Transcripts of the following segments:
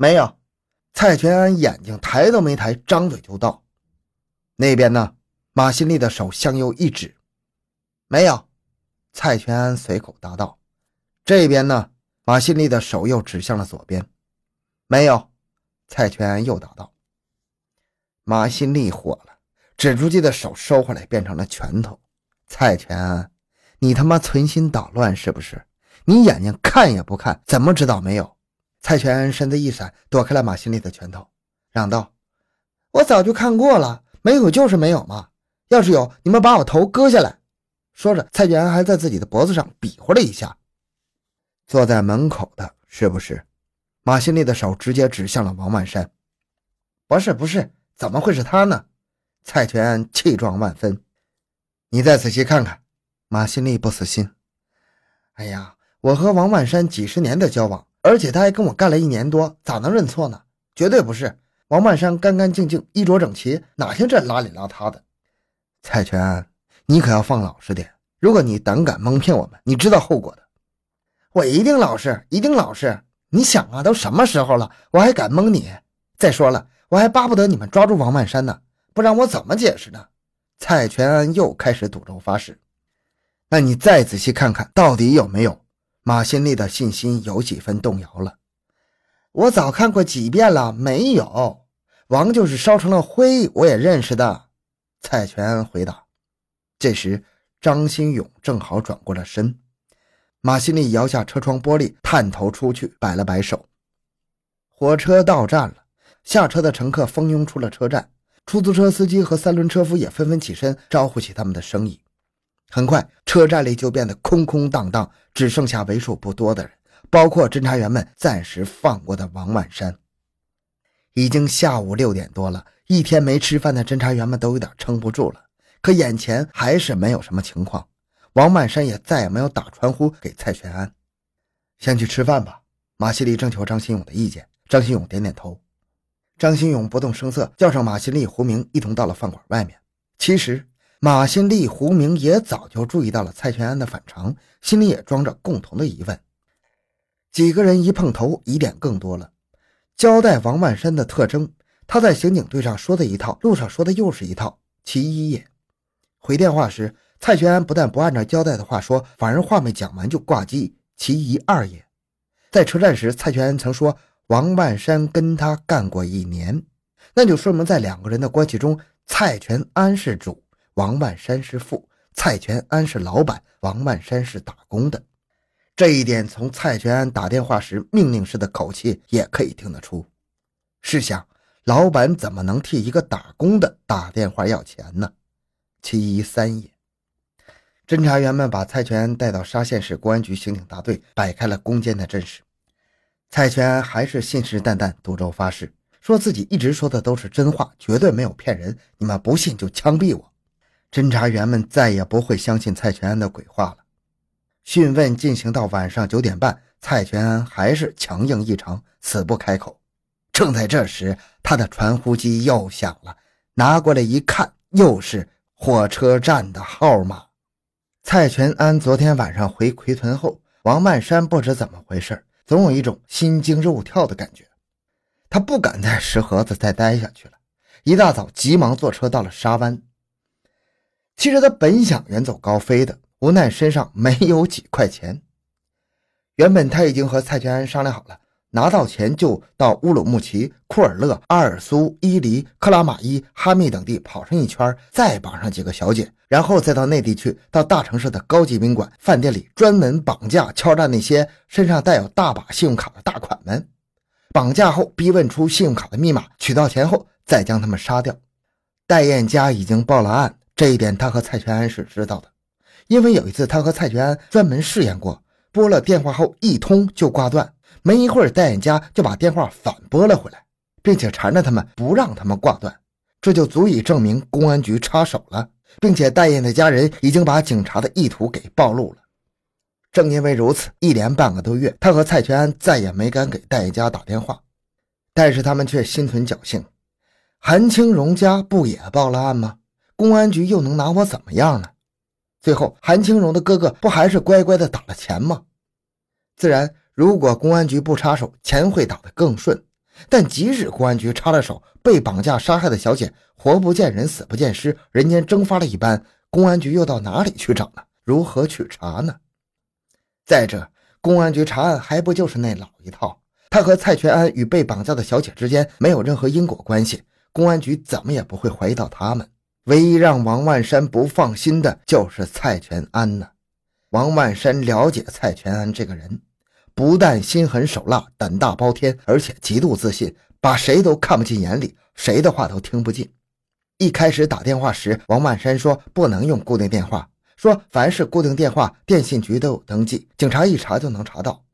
没有。蔡全安眼睛抬都没抬，张嘴就道：“那边呢？”马新立的手向右一指：“没有。”蔡全安随口答道：“这边呢？”马新立的手又指向了左边：“没有。”蔡全安又答道：“马新立火了，指出去的手收回来，变成了拳头。蔡全安，你他妈存心捣乱是不是？你眼睛看也不看，怎么知道没有？”蔡全身子一闪，躲开了马新立的拳头，嚷道：“我早就看过了，没有就是没有嘛。要是有，你们把我头割下来。”说着，蔡全安还在自己的脖子上比划了一下。坐在门口的是不是？马新立的手直接指向了王万山。不是，不是，怎么会是他呢？蔡全安气壮万分。你再仔细看看。马新立不死心。哎呀，我和王万山几十年的交往。而且他还跟我干了一年多，咋能认错呢？绝对不是王万山，干干净净，衣着整齐，哪像这邋里邋遢的？蔡全安，你可要放老实点！如果你胆敢蒙骗我们，你知道后果的。我一定老实，一定老实。你想啊，都什么时候了，我还敢蒙你？再说了，我还巴不得你们抓住王万山呢，不然我怎么解释呢？蔡全安又开始赌咒发誓。那你再仔细看看，到底有没有？马新立的信心有几分动摇了。我早看过几遍了，没有王就是烧成了灰，我也认识的。蔡全回答。这时，张新勇正好转过了身。马新立摇下车窗玻璃，探头出去，摆了摆手。火车到站了，下车的乘客蜂拥出了车站，出租车司机和三轮车夫也纷纷起身招呼起他们的生意。很快，车站里就变得空空荡荡，只剩下为数不多的人，包括侦查员们暂时放过的王万山。已经下午六点多了，一天没吃饭的侦查员们都有点撑不住了。可眼前还是没有什么情况，王万山也再也没有打传呼给蔡全安，先去吃饭吧。马西利征求张新勇的意见，张新勇点点头。张新勇不动声色，叫上马新利、胡明，一同到了饭馆外面。其实。马新立、胡明也早就注意到了蔡全安的反常，心里也装着共同的疑问。几个人一碰头，疑点更多了。交代王万山的特征，他在刑警队上说的一套，路上说的又是一套，其一也。回电话时，蔡全安不但不按照交代的话说，反而话没讲完就挂机，其一二也。在车站时，蔡全安曾说王万山跟他干过一年，那就说明在两个人的关系中，蔡全安是主。王万山是富，蔡全安是老板，王万山是打工的。这一点从蔡全安打电话时命令式的口气也可以听得出。试想，老板怎么能替一个打工的打电话要钱呢？其一三也。侦查员们把蔡全安带到沙县市公安局刑警大队，摆开了攻坚的阵势。蔡全安还是信誓旦旦赌咒发誓，说自己一直说的都是真话，绝对没有骗人。你们不信就枪毙我！侦查员们再也不会相信蔡全安的鬼话了。讯问进行到晚上九点半，蔡全安还是强硬异常，死不开口。正在这时，他的传呼机又响了，拿过来一看，又是火车站的号码。蔡全安昨天晚上回奎屯后，王曼山不知怎么回事，总有一种心惊肉跳的感觉。他不敢在石河子再待下去了，一大早急忙坐车到了沙湾。其实他本想远走高飞的，无奈身上没有几块钱。原本他已经和蔡全安商量好了，拿到钱就到乌鲁木齐、库尔勒、阿尔苏、伊犁、克拉玛依、哈密等地跑上一圈，再绑上几个小姐，然后再到内地去，到大城市的高级宾馆、饭店里专门绑架、敲诈那些身上带有大把信用卡的大款们。绑架后逼问出信用卡的密码，取到钱后再将他们杀掉。戴燕家已经报了案。这一点他和蔡全安是知道的，因为有一次他和蔡全安专门试验过，拨了电话后一通就挂断，没一会儿戴眼家就把电话反拨了回来，并且缠着他们不让他们挂断，这就足以证明公安局插手了，并且戴燕的家人已经把警察的意图给暴露了。正因为如此，一连半个多月，他和蔡全安再也没敢给戴家打电话，但是他们却心存侥幸，韩青荣家不也报了案吗？公安局又能拿我怎么样呢？最后，韩青荣的哥哥不还是乖乖的打了钱吗？自然，如果公安局不插手，钱会打得更顺。但即使公安局插了手，被绑架杀害的小姐活不见人，死不见尸，人间蒸发了一般，公安局又到哪里去找呢？如何去查呢？再者，公安局查案还不就是那老一套？他和蔡全安与被绑架的小姐之间没有任何因果关系，公安局怎么也不会怀疑到他们。唯一让王万山不放心的就是蔡全安呢。王万山了解蔡全安这个人。不但心狠手辣、胆大包天，而且极度自信，把谁都看不进眼里，谁的话都听不进。一开始打电话时，王万山说不能用固定电话，说凡是固定电话，电信局都有登记，警察一查就能查到。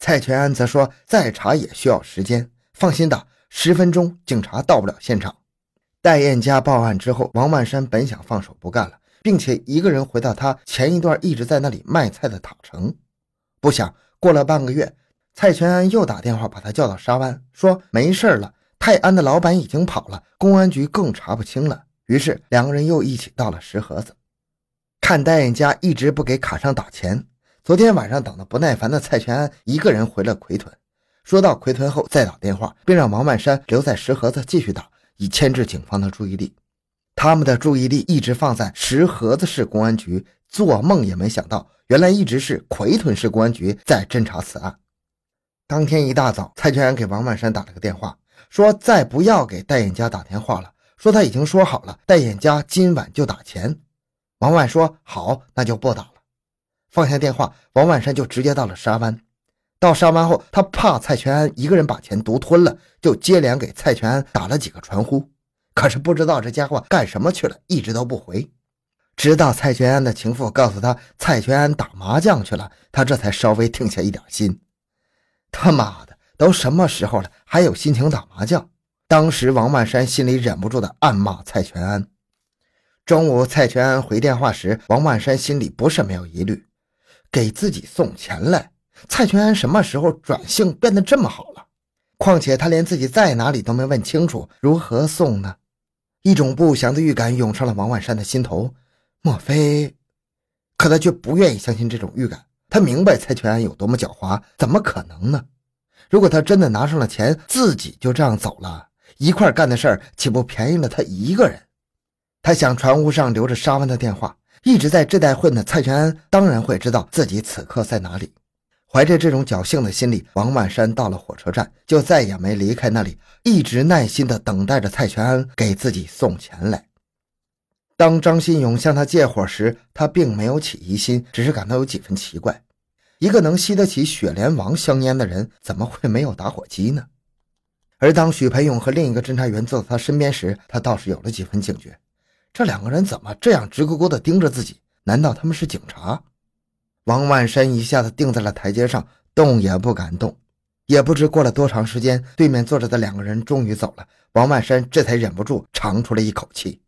蔡全安则说再查也需要时间，放心打，十分钟警察到不了现场。戴艳家报案之后，王万山本想放手不干了，并且一个人回到他前一段一直在那里卖菜的塔城，不想。过了半个月，蔡全安又打电话把他叫到沙湾，说没事了，泰安的老板已经跑了，公安局更查不清了。于是两个人又一起到了石河子，看戴艳家一直不给卡上打钱，昨天晚上等得不耐烦的蔡全安一个人回了奎屯，说到奎屯后再打电话，并让王万山留在石河子继续打，以牵制警方的注意力。他们的注意力一直放在石河子市公安局，做梦也没想到。原来一直是奎屯市公安局在侦查此案。当天一大早，蔡全安给王万山打了个电话，说再不要给戴眼家打电话了，说他已经说好了，戴眼家今晚就打钱。王万说好，那就不打了。放下电话，王万山就直接到了沙湾。到沙湾后，他怕蔡全安一个人把钱独吞了，就接连给蔡全安打了几个传呼，可是不知道这家伙干什么去了，一直都不回。直到蔡全安的情妇告诉他蔡全安打麻将去了，他这才稍微定下一点心。他妈的，都什么时候了，还有心情打麻将？当时王万山心里忍不住的暗骂蔡全安。中午蔡全安回电话时，王万山心里不是没有疑虑，给自己送钱来。蔡全安什么时候转性变得这么好了？况且他连自己在哪里都没问清楚，如何送呢？一种不祥的预感涌上了王万山的心头。莫非？可他却不愿意相信这种预感。他明白蔡全安有多么狡猾，怎么可能呢？如果他真的拿上了钱，自己就这样走了，一块干的事儿岂不便宜了他一个人？他想船坞上留着沙湾的电话，一直在这带混的蔡全安当然会知道自己此刻在哪里。怀着这种侥幸的心理，王万山到了火车站，就再也没离开那里，一直耐心地等待着蔡全安给自己送钱来。当张新勇向他借火时，他并没有起疑心，只是感到有几分奇怪。一个能吸得起雪莲王香烟的人，怎么会没有打火机呢？而当许培勇和另一个侦查员坐在他身边时，他倒是有了几分警觉。这两个人怎么这样直勾勾地盯着自己？难道他们是警察？王万山一下子定在了台阶上，动也不敢动。也不知过了多长时间，对面坐着的两个人终于走了，王万山这才忍不住长出了一口气。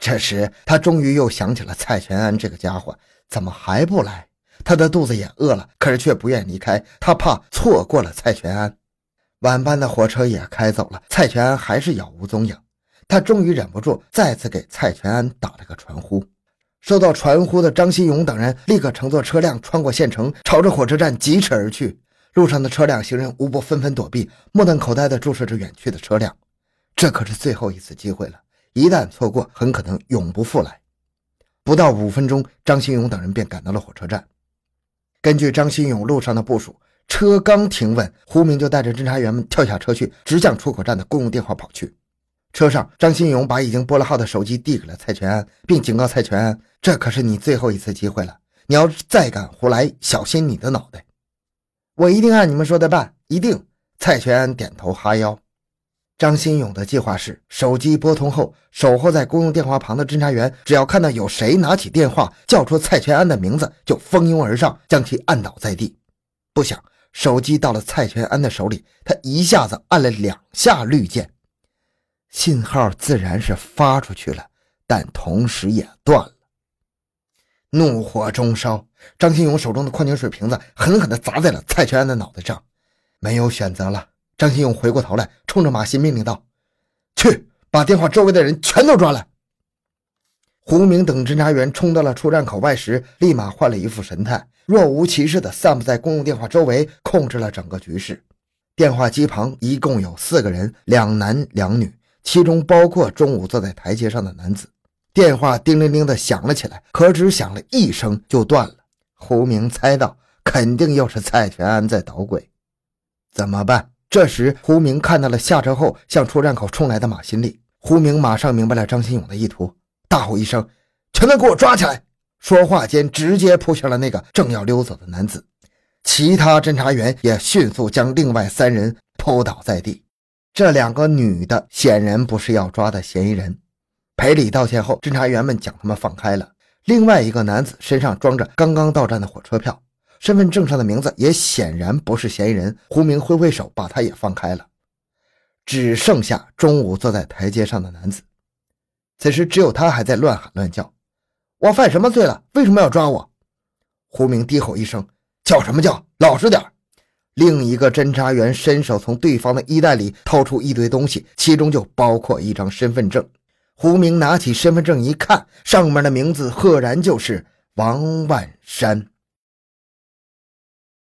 这时，他终于又想起了蔡全安这个家伙，怎么还不来？他的肚子也饿了，可是却不愿离开，他怕错过了蔡全安。晚班的火车也开走了，蔡全安还是杳无踪影。他终于忍不住，再次给蔡全安打了个传呼。收到传呼的张新勇等人立刻乘坐车辆穿过县城，朝着火车站疾驰而去。路上的车辆、行人无不纷纷躲避，目瞪口呆地注视着远去的车辆。这可是最后一次机会了。一旦错过，很可能永不复来。不到五分钟，张新勇等人便赶到了火车站。根据张新勇路上的部署，车刚停稳，胡明就带着侦查员们跳下车去，直向出口站的公用电话跑去。车上，张新勇把已经拨了号的手机递给了蔡全安，并警告蔡全安：“这可是你最后一次机会了，你要再敢胡来，小心你的脑袋！”我一定按你们说的办，一定。蔡全安点头哈腰。张新勇的计划是：手机拨通后，守候在公用电话旁的侦查员，只要看到有谁拿起电话叫出蔡全安的名字，就蜂拥而上，将其按倒在地。不想手机到了蔡全安的手里，他一下子按了两下绿键，信号自然是发出去了，但同时也断了。怒火中烧，张新勇手中的矿泉水瓶子狠狠地砸在了蔡全安的脑袋上，没有选择了。张新勇回过头来，冲着马新命令道：“去把电话周围的人全都抓来。”胡明等侦查员冲到了出站口外时，立马换了一副神态，若无其事地散布在公用电话周围，控制了整个局势。电话机旁一共有四个人，两男两女，其中包括中午坐在台阶上的男子。电话叮铃铃的响了起来，可只响了一声就断了。胡明猜到，肯定又是蔡全安在捣鬼，怎么办？这时，胡明看到了下车后向出站口冲来的马新立。胡明马上明白了张新勇的意图，大吼一声：“全都给我抓起来！”说话间，直接扑向了那个正要溜走的男子。其他侦查员也迅速将另外三人扑倒在地。这两个女的显然不是要抓的嫌疑人。赔礼道歉后，侦查员们将他们放开了。另外一个男子身上装着刚刚到站的火车票，身份证上的名字也显然不是嫌疑人。胡明挥挥手，把他也放开了。只剩下中午坐在台阶上的男子。此时，只有他还在乱喊乱叫：“我犯什么罪了？为什么要抓我？”胡明低吼一声：“叫什么叫？老实点！”另一个侦查员伸手从对方的衣袋里掏出一堆东西，其中就包括一张身份证。胡明拿起身份证一看，上面的名字赫然就是王万山。